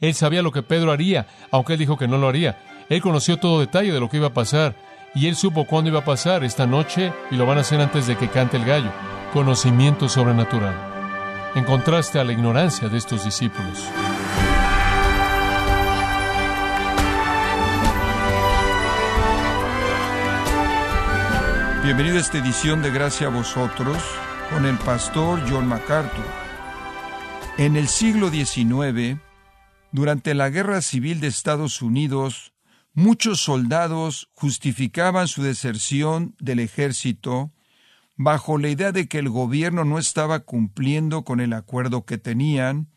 Él sabía lo que Pedro haría, aunque él dijo que no lo haría. Él conoció todo detalle de lo que iba a pasar y él supo cuándo iba a pasar esta noche y lo van a hacer antes de que cante el gallo. Conocimiento sobrenatural. En contraste a la ignorancia de estos discípulos. Bienvenido a esta edición de Gracia a vosotros con el pastor John MacArthur. En el siglo XIX, durante la Guerra Civil de Estados Unidos, muchos soldados justificaban su deserción del ejército bajo la idea de que el gobierno no estaba cumpliendo con el acuerdo que tenían.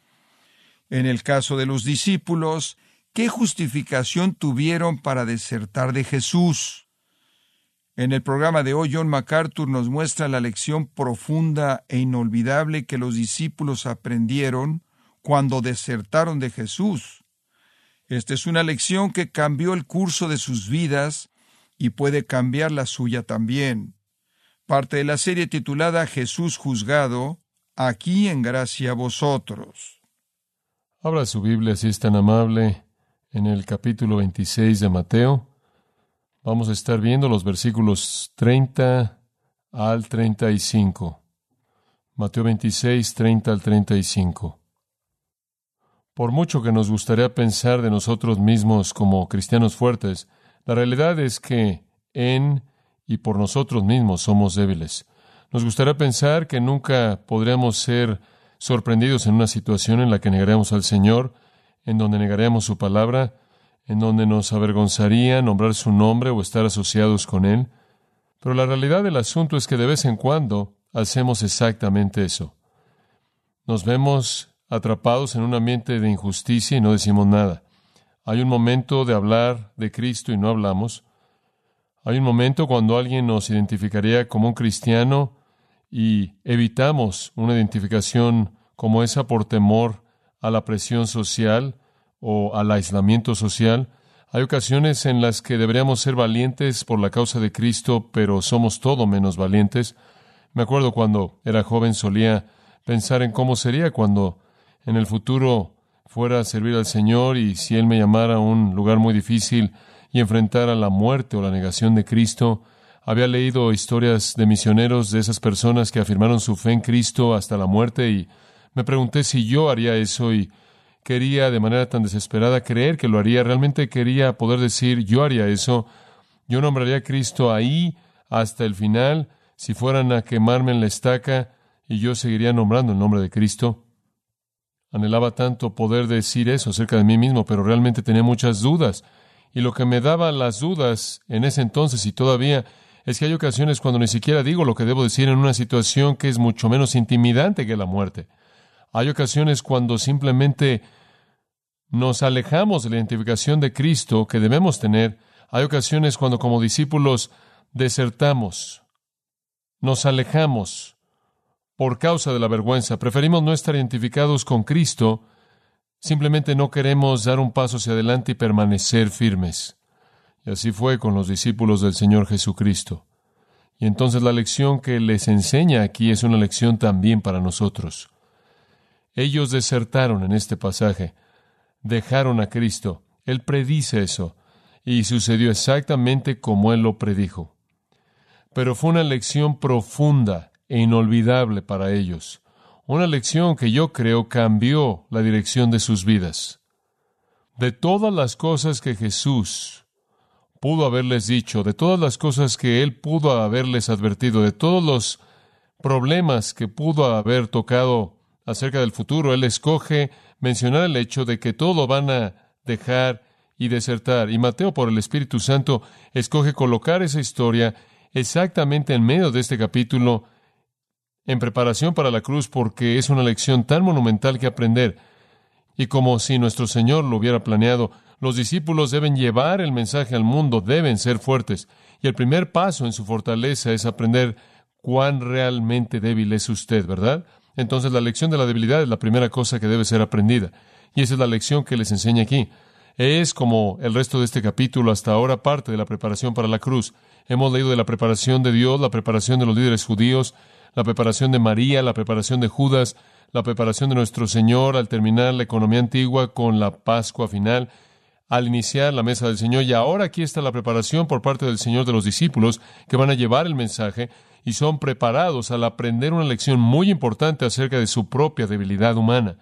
En el caso de los discípulos, ¿qué justificación tuvieron para desertar de Jesús? En el programa de hoy, John MacArthur nos muestra la lección profunda e inolvidable que los discípulos aprendieron cuando desertaron de Jesús. Esta es una lección que cambió el curso de sus vidas y puede cambiar la suya también. Parte de la serie titulada Jesús juzgado, aquí en gracia a vosotros. Abra su Biblia si es tan amable en el capítulo 26 de Mateo. Vamos a estar viendo los versículos 30 al 35. Mateo 26, 30 al 35. Por mucho que nos gustaría pensar de nosotros mismos como cristianos fuertes, la realidad es que en y por nosotros mismos somos débiles. Nos gustaría pensar que nunca podríamos ser sorprendidos en una situación en la que negaremos al Señor, en donde negaremos su palabra, en donde nos avergonzaría nombrar su nombre o estar asociados con Él. Pero la realidad del asunto es que de vez en cuando hacemos exactamente eso. Nos vemos atrapados en un ambiente de injusticia y no decimos nada. Hay un momento de hablar de Cristo y no hablamos. Hay un momento cuando alguien nos identificaría como un cristiano y evitamos una identificación como esa por temor a la presión social o al aislamiento social. Hay ocasiones en las que deberíamos ser valientes por la causa de Cristo, pero somos todo menos valientes. Me acuerdo cuando era joven solía pensar en cómo sería cuando en el futuro fuera a servir al Señor y si Él me llamara a un lugar muy difícil y enfrentara la muerte o la negación de Cristo. Había leído historias de misioneros de esas personas que afirmaron su fe en Cristo hasta la muerte y me pregunté si yo haría eso y quería de manera tan desesperada creer que lo haría, realmente quería poder decir yo haría eso, yo nombraría a Cristo ahí hasta el final, si fueran a quemarme en la estaca y yo seguiría nombrando el nombre de Cristo. Anhelaba tanto poder decir eso acerca de mí mismo, pero realmente tenía muchas dudas. Y lo que me daba las dudas en ese entonces y todavía es que hay ocasiones cuando ni siquiera digo lo que debo decir en una situación que es mucho menos intimidante que la muerte. Hay ocasiones cuando simplemente nos alejamos de la identificación de Cristo que debemos tener. Hay ocasiones cuando como discípulos desertamos, nos alejamos por causa de la vergüenza. Preferimos no estar identificados con Cristo. Simplemente no queremos dar un paso hacia adelante y permanecer firmes. Y así fue con los discípulos del Señor Jesucristo. Y entonces la lección que les enseña aquí es una lección también para nosotros. Ellos desertaron en este pasaje, dejaron a Cristo. Él predice eso, y sucedió exactamente como Él lo predijo. Pero fue una lección profunda e inolvidable para ellos, una lección que yo creo cambió la dirección de sus vidas. De todas las cosas que Jesús pudo haberles dicho, de todas las cosas que Él pudo haberles advertido, de todos los problemas que pudo haber tocado acerca del futuro, él escoge mencionar el hecho de que todo van a dejar y desertar. Y Mateo, por el Espíritu Santo, escoge colocar esa historia exactamente en medio de este capítulo en preparación para la cruz porque es una lección tan monumental que aprender. Y como si nuestro Señor lo hubiera planeado, los discípulos deben llevar el mensaje al mundo, deben ser fuertes. Y el primer paso en su fortaleza es aprender cuán realmente débil es usted, ¿verdad? Entonces la lección de la debilidad es la primera cosa que debe ser aprendida. Y esa es la lección que les enseña aquí. Es como el resto de este capítulo hasta ahora parte de la preparación para la cruz. Hemos leído de la preparación de Dios, la preparación de los líderes judíos, la preparación de María, la preparación de Judas, la preparación de nuestro Señor al terminar la economía antigua con la Pascua final, al iniciar la mesa del Señor. Y ahora aquí está la preparación por parte del Señor de los discípulos que van a llevar el mensaje y son preparados al aprender una lección muy importante acerca de su propia debilidad humana,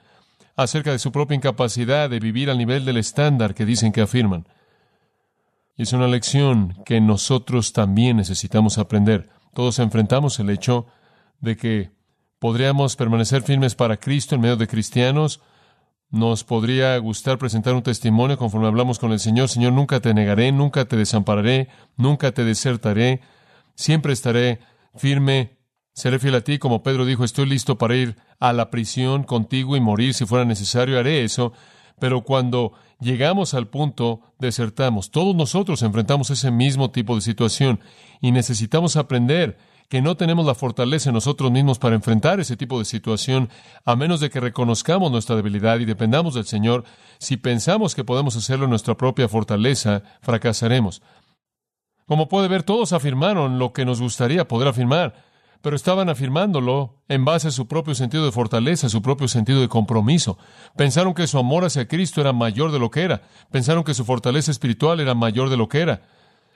acerca de su propia incapacidad de vivir al nivel del estándar que dicen que afirman. Y es una lección que nosotros también necesitamos aprender. Todos enfrentamos el hecho de que podríamos permanecer firmes para Cristo en medio de cristianos. Nos podría gustar presentar un testimonio conforme hablamos con el Señor. Señor, nunca te negaré, nunca te desampararé, nunca te desertaré. Siempre estaré firme, seré fiel a ti. Como Pedro dijo, estoy listo para ir a la prisión contigo y morir si fuera necesario. Haré eso. Pero cuando llegamos al punto, desertamos. Todos nosotros enfrentamos ese mismo tipo de situación y necesitamos aprender que no tenemos la fortaleza en nosotros mismos para enfrentar ese tipo de situación, a menos de que reconozcamos nuestra debilidad y dependamos del Señor. Si pensamos que podemos hacerlo en nuestra propia fortaleza, fracasaremos. Como puede ver, todos afirmaron lo que nos gustaría poder afirmar pero estaban afirmándolo en base a su propio sentido de fortaleza, su propio sentido de compromiso. Pensaron que su amor hacia Cristo era mayor de lo que era. Pensaron que su fortaleza espiritual era mayor de lo que era.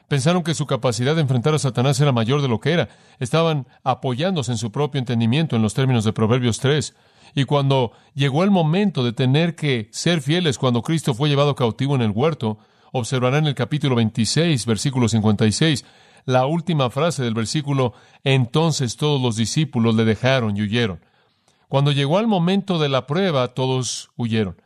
Pensaron que su capacidad de enfrentar a Satanás era mayor de lo que era. Estaban apoyándose en su propio entendimiento en los términos de Proverbios 3. Y cuando llegó el momento de tener que ser fieles cuando Cristo fue llevado cautivo en el huerto, observarán en el capítulo 26, versículo 56, la última frase del versículo, entonces todos los discípulos le dejaron y huyeron. Cuando llegó al momento de la prueba, todos huyeron.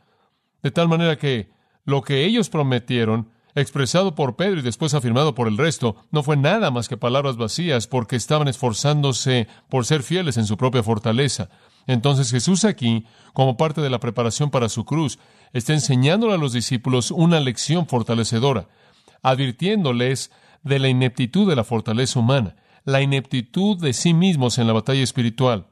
De tal manera que lo que ellos prometieron, expresado por Pedro y después afirmado por el resto, no fue nada más que palabras vacías porque estaban esforzándose por ser fieles en su propia fortaleza. Entonces Jesús aquí, como parte de la preparación para su cruz, está enseñándole a los discípulos una lección fortalecedora, advirtiéndoles de la ineptitud de la fortaleza humana, la ineptitud de sí mismos en la batalla espiritual.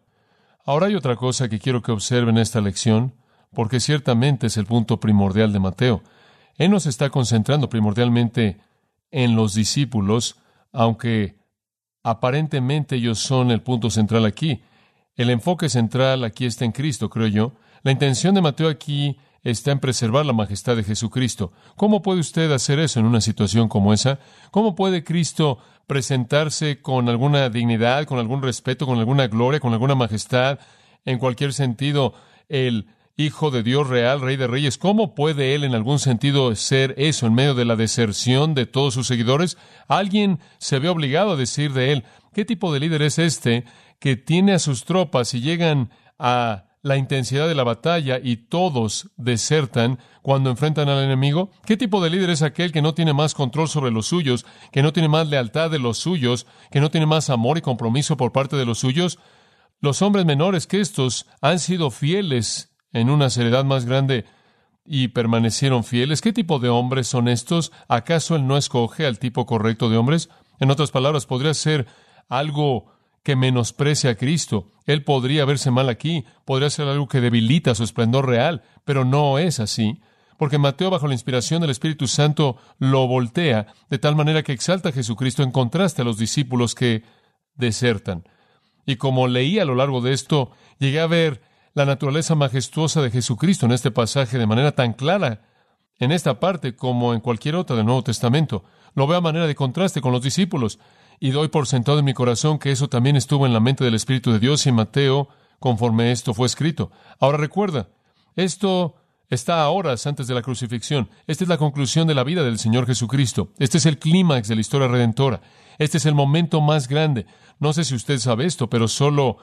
Ahora hay otra cosa que quiero que observen en esta lección, porque ciertamente es el punto primordial de Mateo. Él nos está concentrando primordialmente en los discípulos, aunque aparentemente ellos son el punto central aquí. El enfoque central aquí está en Cristo, creo yo. La intención de Mateo aquí está en preservar la majestad de Jesucristo. ¿Cómo puede usted hacer eso en una situación como esa? ¿Cómo puede Cristo presentarse con alguna dignidad, con algún respeto, con alguna gloria, con alguna majestad, en cualquier sentido, el Hijo de Dios real, Rey de Reyes? ¿Cómo puede Él en algún sentido ser eso en medio de la deserción de todos sus seguidores? Alguien se ve obligado a decir de Él, ¿qué tipo de líder es este que tiene a sus tropas y llegan a la intensidad de la batalla y todos desertan cuando enfrentan al enemigo? ¿Qué tipo de líder es aquel que no tiene más control sobre los suyos, que no tiene más lealtad de los suyos, que no tiene más amor y compromiso por parte de los suyos? Los hombres menores que estos han sido fieles en una seriedad más grande y permanecieron fieles. ¿Qué tipo de hombres son estos? ¿Acaso él no escoge al tipo correcto de hombres? En otras palabras, podría ser algo que menosprecia a Cristo. Él podría verse mal aquí, podría ser algo que debilita su esplendor real, pero no es así, porque Mateo, bajo la inspiración del Espíritu Santo, lo voltea de tal manera que exalta a Jesucristo en contraste a los discípulos que desertan. Y como leí a lo largo de esto, llegué a ver la naturaleza majestuosa de Jesucristo en este pasaje de manera tan clara, en esta parte como en cualquier otra del Nuevo Testamento. Lo veo a manera de contraste con los discípulos y doy por sentado en mi corazón que eso también estuvo en la mente del Espíritu de Dios y Mateo conforme esto fue escrito. Ahora recuerda, esto está a horas antes de la crucifixión. Esta es la conclusión de la vida del Señor Jesucristo. Este es el clímax de la historia redentora. Este es el momento más grande. No sé si usted sabe esto, pero solo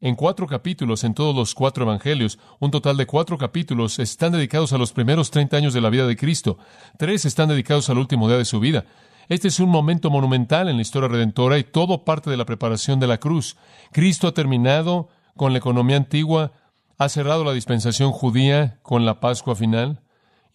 en cuatro capítulos en todos los cuatro evangelios, un total de cuatro capítulos están dedicados a los primeros treinta años de la vida de Cristo. Tres están dedicados al último día de su vida. Este es un momento monumental en la historia redentora y todo parte de la preparación de la cruz. Cristo ha terminado con la economía antigua, ha cerrado la dispensación judía con la Pascua final,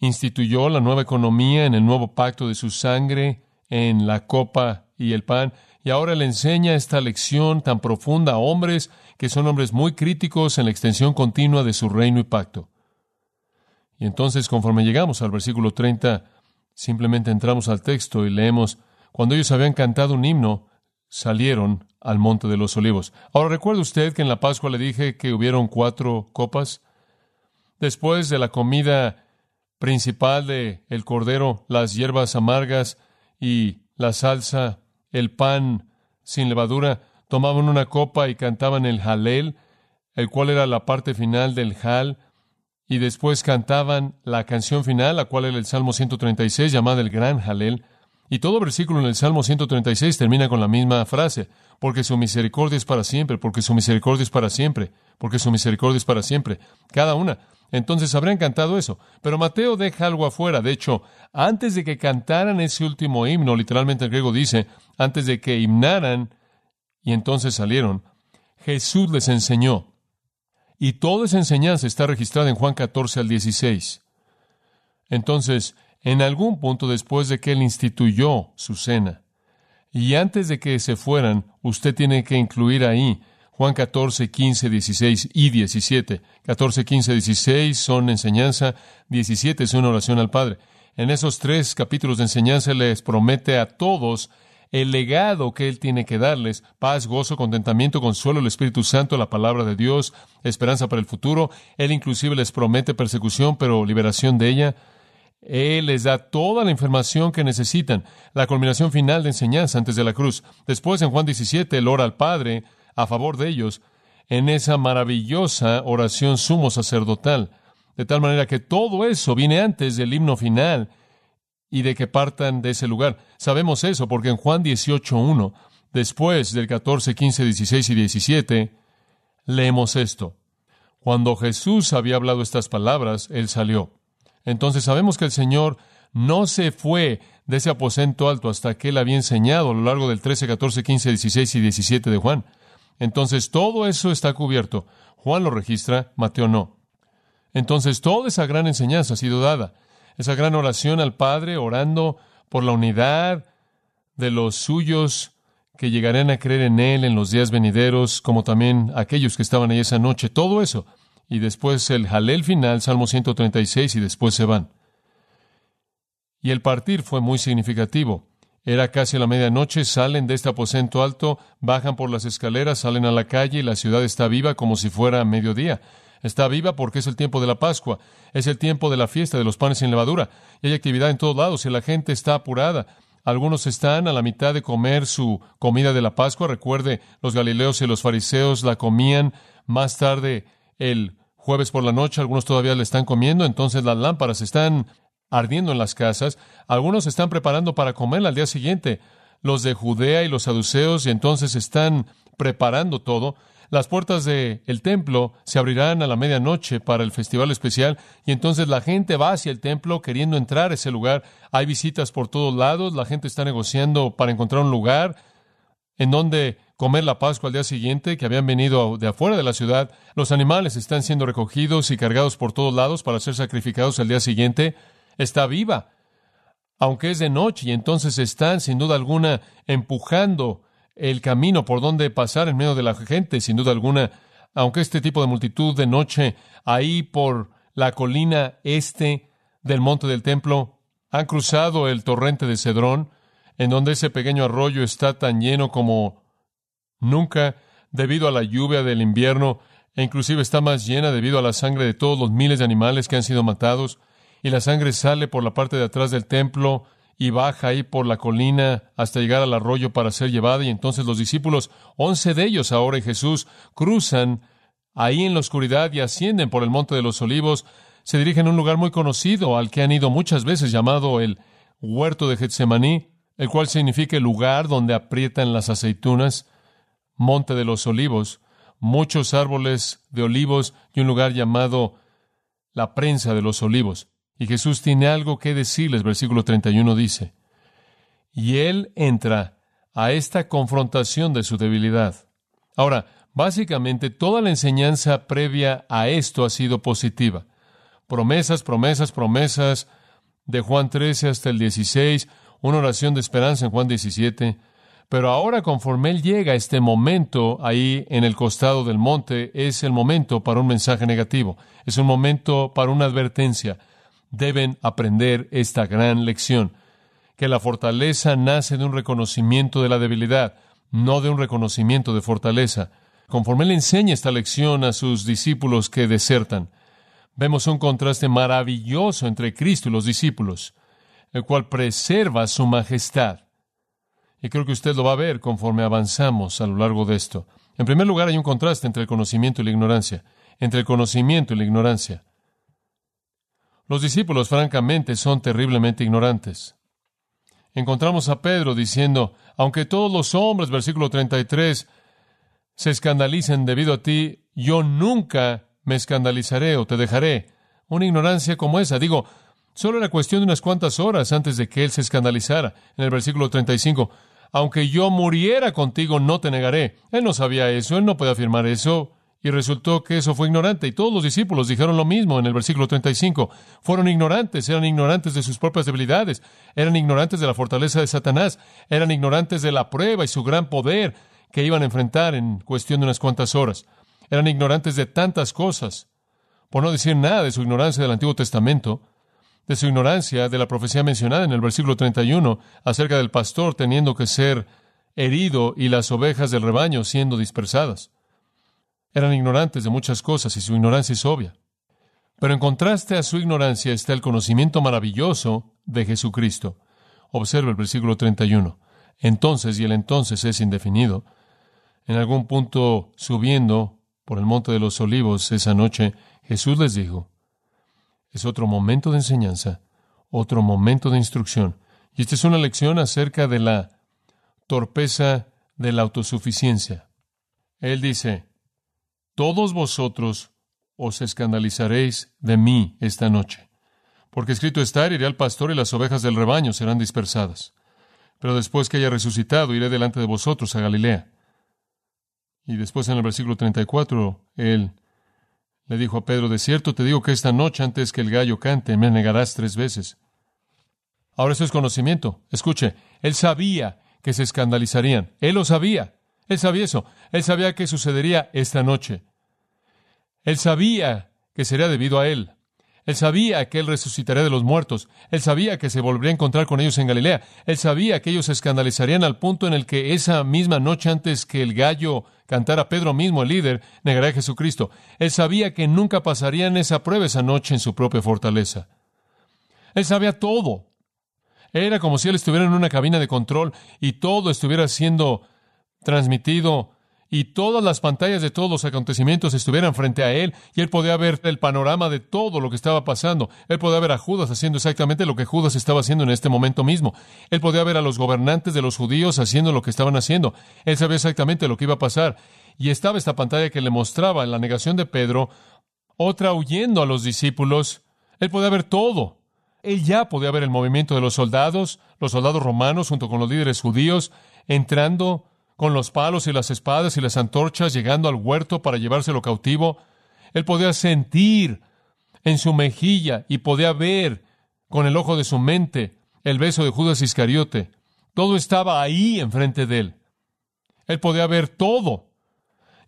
instituyó la nueva economía en el nuevo pacto de su sangre, en la copa y el pan, y ahora le enseña esta lección tan profunda a hombres que son hombres muy críticos en la extensión continua de su reino y pacto. Y entonces, conforme llegamos al versículo 30, Simplemente entramos al texto y leemos, cuando ellos habían cantado un himno, salieron al monte de los olivos. Ahora, ¿recuerda usted que en la Pascua le dije que hubieron cuatro copas? Después de la comida principal de el cordero, las hierbas amargas y la salsa, el pan sin levadura, tomaban una copa y cantaban el Halel, el cual era la parte final del Hal, y después cantaban la canción final, la cual era el Salmo 136, llamada el Gran Halel, y todo versículo en el Salmo 136 termina con la misma frase, porque su misericordia es para siempre, porque su misericordia es para siempre, porque su misericordia es para siempre, cada una. Entonces habrían cantado eso. Pero Mateo deja algo afuera. De hecho, antes de que cantaran ese último himno, literalmente el griego dice, antes de que himnaran y entonces salieron, Jesús les enseñó. Y toda esa enseñanza está registrada en Juan 14 al 16. Entonces, en algún punto después de que él instituyó su cena, y antes de que se fueran, usted tiene que incluir ahí Juan 14, 15, 16 y 17. 14, 15, 16 son enseñanza, 17 es una oración al Padre. En esos tres capítulos de enseñanza les promete a todos el legado que Él tiene que darles, paz, gozo, contentamiento, consuelo, el Espíritu Santo, la palabra de Dios, esperanza para el futuro. Él inclusive les promete persecución, pero liberación de ella. Él les da toda la información que necesitan, la culminación final de enseñanza antes de la cruz. Después, en Juan 17, Él ora al Padre a favor de ellos en esa maravillosa oración sumo sacerdotal, de tal manera que todo eso viene antes del himno final y de que partan de ese lugar. Sabemos eso porque en Juan 18.1, después del 14, 15, 16 y 17, leemos esto. Cuando Jesús había hablado estas palabras, Él salió. Entonces sabemos que el Señor no se fue de ese aposento alto hasta que Él había enseñado a lo largo del 13, 14, 15, 16 y 17 de Juan. Entonces todo eso está cubierto. Juan lo registra, Mateo no. Entonces toda esa gran enseñanza ha sido dada esa gran oración al Padre, orando por la unidad de los suyos que llegarán a creer en Él en los días venideros, como también aquellos que estaban ahí esa noche, todo eso. Y después el jalel final, Salmo 136, y después se van. Y el partir fue muy significativo. Era casi a la medianoche, salen de este aposento alto, bajan por las escaleras, salen a la calle y la ciudad está viva como si fuera mediodía. Está viva porque es el tiempo de la Pascua, es el tiempo de la fiesta de los panes sin levadura. Y hay actividad en todos lados y la gente está apurada. Algunos están a la mitad de comer su comida de la Pascua. Recuerde, los galileos y los fariseos la comían más tarde el jueves por la noche. Algunos todavía la están comiendo. Entonces las lámparas están ardiendo en las casas. Algunos están preparando para comerla al día siguiente. Los de Judea y los saduceos y entonces están preparando todo. Las puertas del templo se abrirán a la medianoche para el festival especial y entonces la gente va hacia el templo queriendo entrar a ese lugar. Hay visitas por todos lados, la gente está negociando para encontrar un lugar en donde comer la Pascua al día siguiente, que habían venido de afuera de la ciudad. Los animales están siendo recogidos y cargados por todos lados para ser sacrificados al día siguiente. Está viva, aunque es de noche, y entonces están, sin duda alguna, empujando el camino por donde pasar en medio de la gente, sin duda alguna, aunque este tipo de multitud de noche, ahí por la colina este del monte del templo, han cruzado el torrente de Cedrón, en donde ese pequeño arroyo está tan lleno como nunca debido a la lluvia del invierno, e inclusive está más llena debido a la sangre de todos los miles de animales que han sido matados, y la sangre sale por la parte de atrás del templo, y baja ahí por la colina hasta llegar al arroyo para ser llevada. Y entonces los discípulos, once de ellos ahora y Jesús, cruzan ahí en la oscuridad y ascienden por el monte de los olivos. Se dirigen a un lugar muy conocido al que han ido muchas veces llamado el huerto de Getsemaní, el cual significa el lugar donde aprietan las aceitunas, monte de los olivos, muchos árboles de olivos y un lugar llamado la prensa de los olivos. Y Jesús tiene algo que decirles. Versículo 31 dice, y Él entra a esta confrontación de su debilidad. Ahora, básicamente toda la enseñanza previa a esto ha sido positiva. Promesas, promesas, promesas, de Juan 13 hasta el 16, una oración de esperanza en Juan 17. Pero ahora conforme Él llega a este momento ahí en el costado del monte, es el momento para un mensaje negativo, es un momento para una advertencia deben aprender esta gran lección, que la fortaleza nace de un reconocimiento de la debilidad, no de un reconocimiento de fortaleza. Conforme él enseña esta lección a sus discípulos que desertan, vemos un contraste maravilloso entre Cristo y los discípulos, el cual preserva su majestad. Y creo que usted lo va a ver conforme avanzamos a lo largo de esto. En primer lugar, hay un contraste entre el conocimiento y la ignorancia, entre el conocimiento y la ignorancia. Los discípulos, francamente, son terriblemente ignorantes. Encontramos a Pedro diciendo, aunque todos los hombres, versículo 33, se escandalicen debido a ti, yo nunca me escandalizaré o te dejaré. Una ignorancia como esa. Digo, solo era cuestión de unas cuantas horas antes de que él se escandalizara. En el versículo 35, aunque yo muriera contigo, no te negaré. Él no sabía eso, él no puede afirmar eso. Y resultó que eso fue ignorante. Y todos los discípulos dijeron lo mismo en el versículo 35. Fueron ignorantes, eran ignorantes de sus propias debilidades, eran ignorantes de la fortaleza de Satanás, eran ignorantes de la prueba y su gran poder que iban a enfrentar en cuestión de unas cuantas horas. Eran ignorantes de tantas cosas, por no decir nada de su ignorancia del Antiguo Testamento, de su ignorancia de la profecía mencionada en el versículo 31 acerca del pastor teniendo que ser herido y las ovejas del rebaño siendo dispersadas. Eran ignorantes de muchas cosas y su ignorancia es obvia. Pero en contraste a su ignorancia está el conocimiento maravilloso de Jesucristo. Observa el versículo 31. Entonces, y el entonces es indefinido, en algún punto subiendo por el monte de los olivos esa noche, Jesús les dijo, es otro momento de enseñanza, otro momento de instrucción. Y esta es una lección acerca de la torpeza de la autosuficiencia. Él dice, todos vosotros os escandalizaréis de mí esta noche, porque escrito está, iré al pastor y las ovejas del rebaño serán dispersadas. Pero después que haya resucitado, iré delante de vosotros a Galilea. Y después en el versículo 34, él le dijo a Pedro, de cierto te digo que esta noche antes que el gallo cante, me negarás tres veces. Ahora eso es conocimiento. Escuche, él sabía que se escandalizarían. Él lo sabía. Él sabía eso. Él sabía que sucedería esta noche. Él sabía que sería debido a él. Él sabía que él resucitaría de los muertos. Él sabía que se volvería a encontrar con ellos en Galilea. Él sabía que ellos se escandalizarían al punto en el que esa misma noche antes que el gallo cantara Pedro mismo, el líder, negaría a Jesucristo. Él sabía que nunca pasarían esa prueba esa noche en su propia fortaleza. Él sabía todo. Era como si él estuviera en una cabina de control y todo estuviera siendo transmitido y todas las pantallas de todos los acontecimientos estuvieran frente a él y él podía ver el panorama de todo lo que estaba pasando. Él podía ver a Judas haciendo exactamente lo que Judas estaba haciendo en este momento mismo. Él podía ver a los gobernantes de los judíos haciendo lo que estaban haciendo. Él sabía exactamente lo que iba a pasar. Y estaba esta pantalla que le mostraba la negación de Pedro, otra huyendo a los discípulos. Él podía ver todo. Él ya podía ver el movimiento de los soldados, los soldados romanos junto con los líderes judíos, entrando con los palos y las espadas y las antorchas llegando al huerto para llevárselo cautivo. Él podía sentir en su mejilla y podía ver con el ojo de su mente el beso de Judas Iscariote. Todo estaba ahí enfrente de él. Él podía ver todo.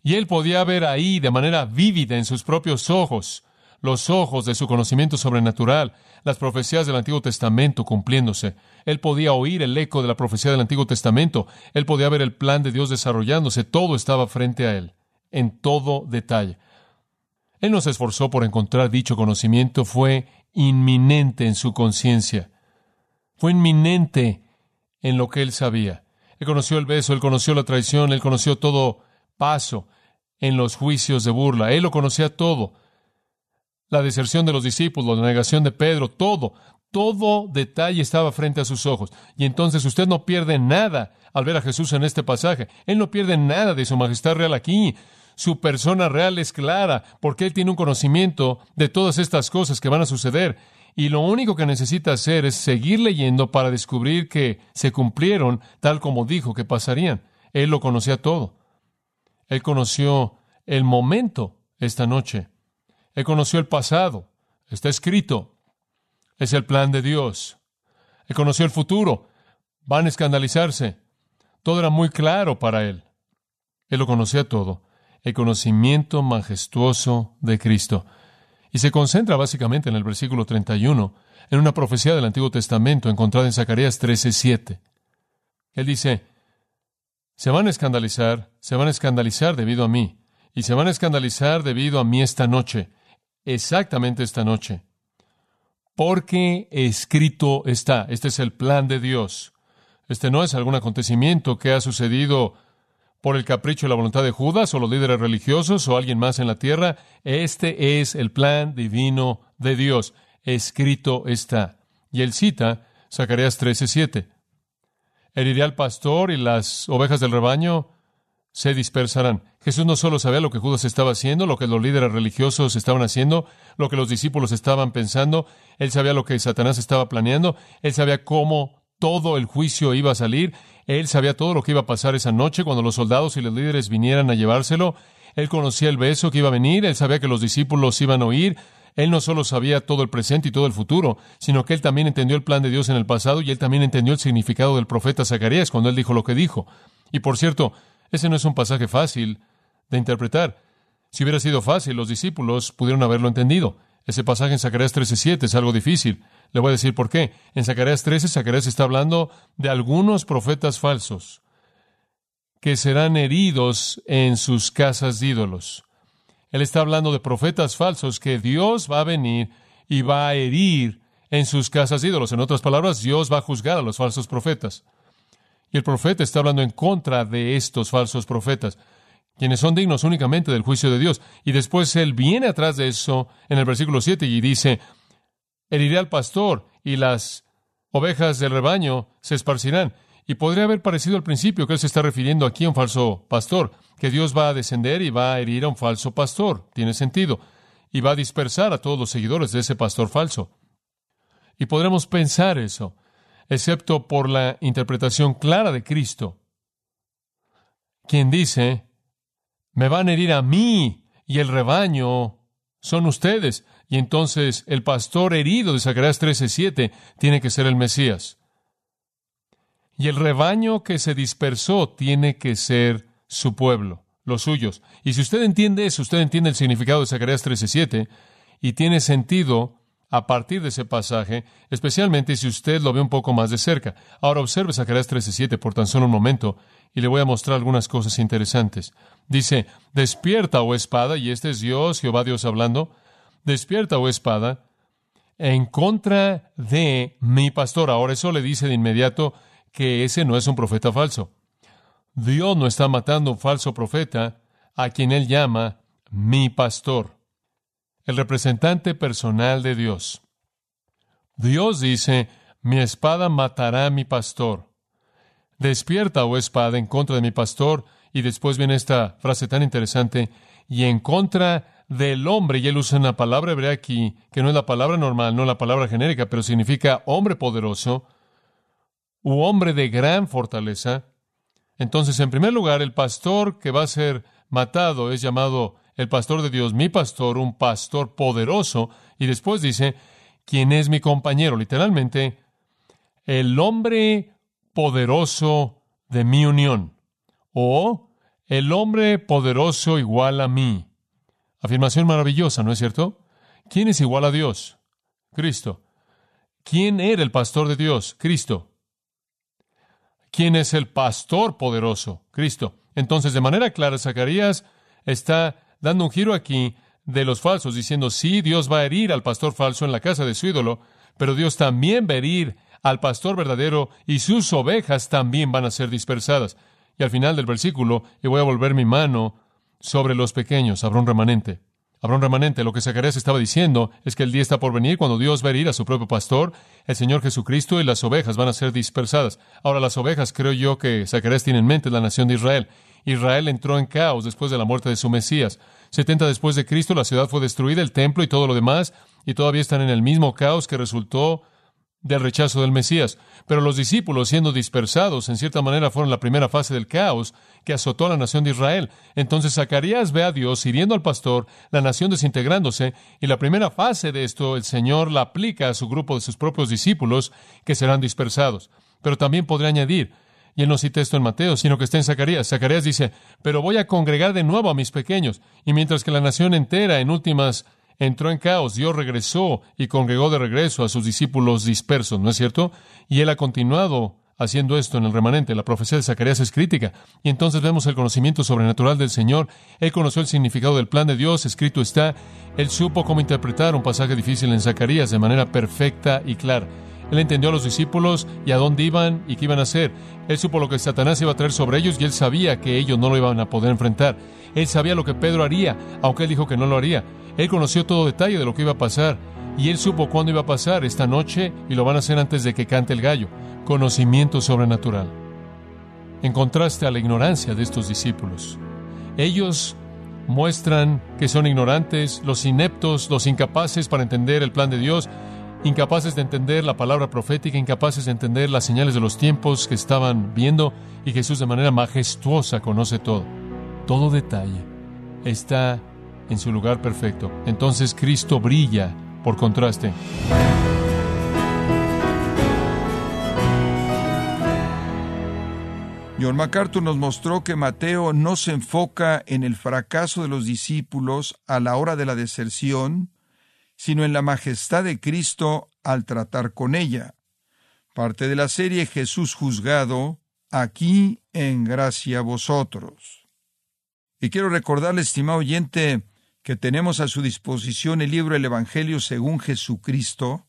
Y él podía ver ahí de manera vívida en sus propios ojos los ojos de su conocimiento sobrenatural, las profecías del Antiguo Testamento cumpliéndose. Él podía oír el eco de la profecía del Antiguo Testamento, él podía ver el plan de Dios desarrollándose, todo estaba frente a él, en todo detalle. Él no se esforzó por encontrar dicho conocimiento, fue inminente en su conciencia, fue inminente en lo que él sabía. Él conoció el beso, él conoció la traición, él conoció todo paso en los juicios de burla, él lo conocía todo la deserción de los discípulos, la negación de Pedro, todo, todo detalle estaba frente a sus ojos. Y entonces usted no pierde nada al ver a Jesús en este pasaje. Él no pierde nada de su majestad real aquí. Su persona real es clara porque Él tiene un conocimiento de todas estas cosas que van a suceder. Y lo único que necesita hacer es seguir leyendo para descubrir que se cumplieron tal como dijo que pasarían. Él lo conocía todo. Él conoció el momento esta noche. Él conoció el pasado. Está escrito. Es el plan de Dios. Él conoció el futuro. Van a escandalizarse. Todo era muy claro para él. Él lo conocía todo. El conocimiento majestuoso de Cristo. Y se concentra básicamente en el versículo 31, en una profecía del Antiguo Testamento encontrada en Zacarías 13:7. Él dice, Se van a escandalizar, se van a escandalizar debido a mí, y se van a escandalizar debido a mí esta noche, exactamente esta noche. Porque escrito está, este es el plan de Dios. Este no es algún acontecimiento que ha sucedido por el capricho y la voluntad de Judas o los líderes religiosos o alguien más en la tierra. Este es el plan divino de Dios. Escrito está. Y él cita Zacarías 13:7. Heriré al pastor y las ovejas del rebaño se dispersarán. Jesús no solo sabía lo que Judas estaba haciendo, lo que los líderes religiosos estaban haciendo, lo que los discípulos estaban pensando, él sabía lo que Satanás estaba planeando, él sabía cómo todo el juicio iba a salir, él sabía todo lo que iba a pasar esa noche cuando los soldados y los líderes vinieran a llevárselo, él conocía el beso que iba a venir, él sabía que los discípulos iban a oír, él no solo sabía todo el presente y todo el futuro, sino que él también entendió el plan de Dios en el pasado y él también entendió el significado del profeta Zacarías cuando él dijo lo que dijo. Y por cierto, ese no es un pasaje fácil de interpretar. Si hubiera sido fácil, los discípulos pudieron haberlo entendido. Ese pasaje en Zacarías 13:7 es algo difícil. Le voy a decir por qué. En Zacarías 13, Zacarías está hablando de algunos profetas falsos que serán heridos en sus casas de ídolos. Él está hablando de profetas falsos que Dios va a venir y va a herir en sus casas de ídolos. En otras palabras, Dios va a juzgar a los falsos profetas. Y el profeta está hablando en contra de estos falsos profetas, quienes son dignos únicamente del juicio de Dios. Y después él viene atrás de eso en el versículo 7 y dice, heriré al pastor y las ovejas del rebaño se esparcirán. Y podría haber parecido al principio que él se está refiriendo aquí a un falso pastor, que Dios va a descender y va a herir a un falso pastor. Tiene sentido. Y va a dispersar a todos los seguidores de ese pastor falso. Y podremos pensar eso, excepto por la interpretación clara de Cristo, quien dice, me van a herir a mí y el rebaño son ustedes. Y entonces el pastor herido de Zacarías 13:7 tiene que ser el Mesías. Y el rebaño que se dispersó tiene que ser su pueblo, los suyos. Y si usted entiende eso, usted entiende el significado de Zacarías 13:7 y tiene sentido a partir de ese pasaje, especialmente si usted lo ve un poco más de cerca. Ahora observe Zacarías 13:7 por tan solo un momento y le voy a mostrar algunas cosas interesantes. Dice, despierta, oh espada, y este es Dios, Jehová Dios hablando, despierta, oh espada, en contra de mi pastor. Ahora eso le dice de inmediato que ese no es un profeta falso. Dios no está matando un falso profeta a quien él llama mi pastor, el representante personal de Dios. Dios dice, mi espada matará a mi pastor. Despierta, oh espada, en contra de mi pastor. Y después viene esta frase tan interesante, y en contra del hombre, y él usa una palabra hebrea aquí, que no es la palabra normal, no la palabra genérica, pero significa hombre poderoso, u hombre de gran fortaleza. Entonces, en primer lugar, el pastor que va a ser matado es llamado el pastor de Dios, mi pastor, un pastor poderoso, y después dice, ¿quién es mi compañero? Literalmente, el hombre poderoso de mi unión, o el hombre poderoso igual a mí. Afirmación maravillosa, ¿no es cierto? ¿Quién es igual a Dios? Cristo. ¿Quién era el pastor de Dios? Cristo. ¿Quién es el pastor poderoso? Cristo. Entonces, de manera clara, Zacarías está dando un giro aquí de los falsos, diciendo, sí, Dios va a herir al pastor falso en la casa de su ídolo, pero Dios también va a herir al pastor verdadero y sus ovejas también van a ser dispersadas. Y al final del versículo, y voy a volver mi mano sobre los pequeños, habrá un remanente. Habrá un remanente. Lo que Zacarías estaba diciendo es que el día está por venir cuando Dios va a herir a su propio pastor, el Señor Jesucristo, y las ovejas van a ser dispersadas. Ahora, las ovejas creo yo que Zacarías tiene en mente la nación de Israel. Israel entró en caos después de la muerte de su Mesías. Setenta después de Cristo, la ciudad fue destruida, el templo y todo lo demás, y todavía están en el mismo caos que resultó del rechazo del Mesías. Pero los discípulos, siendo dispersados, en cierta manera fueron la primera fase del caos que azotó a la nación de Israel. Entonces Zacarías ve a Dios hiriendo al pastor, la nación desintegrándose, y la primera fase de esto el Señor la aplica a su grupo de sus propios discípulos que serán dispersados. Pero también podría añadir, y él no cita esto en Mateo, sino que está en Zacarías. Zacarías dice, pero voy a congregar de nuevo a mis pequeños. Y mientras que la nación entera, en últimas entró en caos, Dios regresó y congregó de regreso a sus discípulos dispersos, ¿no es cierto? Y Él ha continuado haciendo esto en el remanente. La profecía de Zacarías es crítica. Y entonces vemos el conocimiento sobrenatural del Señor. Él conoció el significado del plan de Dios, escrito está. Él supo cómo interpretar un pasaje difícil en Zacarías de manera perfecta y clara. Él entendió a los discípulos y a dónde iban y qué iban a hacer. Él supo lo que Satanás iba a traer sobre ellos y él sabía que ellos no lo iban a poder enfrentar. Él sabía lo que Pedro haría, aunque él dijo que no lo haría. Él conoció todo detalle de lo que iba a pasar y él supo cuándo iba a pasar esta noche y lo van a hacer antes de que cante el gallo. Conocimiento sobrenatural. En contraste a la ignorancia de estos discípulos. Ellos muestran que son ignorantes, los ineptos, los incapaces para entender el plan de Dios, incapaces de entender la palabra profética, incapaces de entender las señales de los tiempos que estaban viendo, y Jesús de manera majestuosa conoce todo. Todo detalle está en su lugar perfecto. Entonces Cristo brilla por contraste. John MacArthur nos mostró que Mateo no se enfoca en el fracaso de los discípulos a la hora de la deserción, sino en la majestad de Cristo al tratar con ella. Parte de la serie Jesús juzgado, aquí en gracia vosotros. Y quiero recordarle, estimado oyente, que tenemos a su disposición el libro El Evangelio según Jesucristo,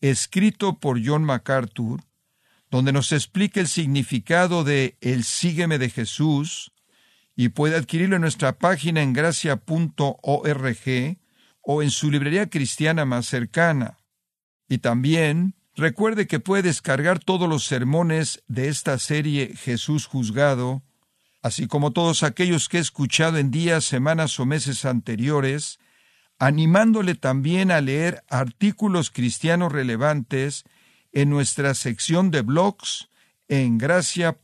escrito por John MacArthur, donde nos explica el significado de el sígueme de Jesús, y puede adquirirlo en nuestra página en gracia.org o en su librería cristiana más cercana. Y también recuerde que puede descargar todos los sermones de esta serie Jesús juzgado, así como todos aquellos que he escuchado en días, semanas o meses anteriores, animándole también a leer artículos cristianos relevantes en nuestra sección de blogs en gracia.org.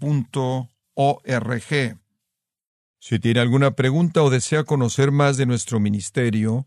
Si tiene alguna pregunta o desea conocer más de nuestro ministerio,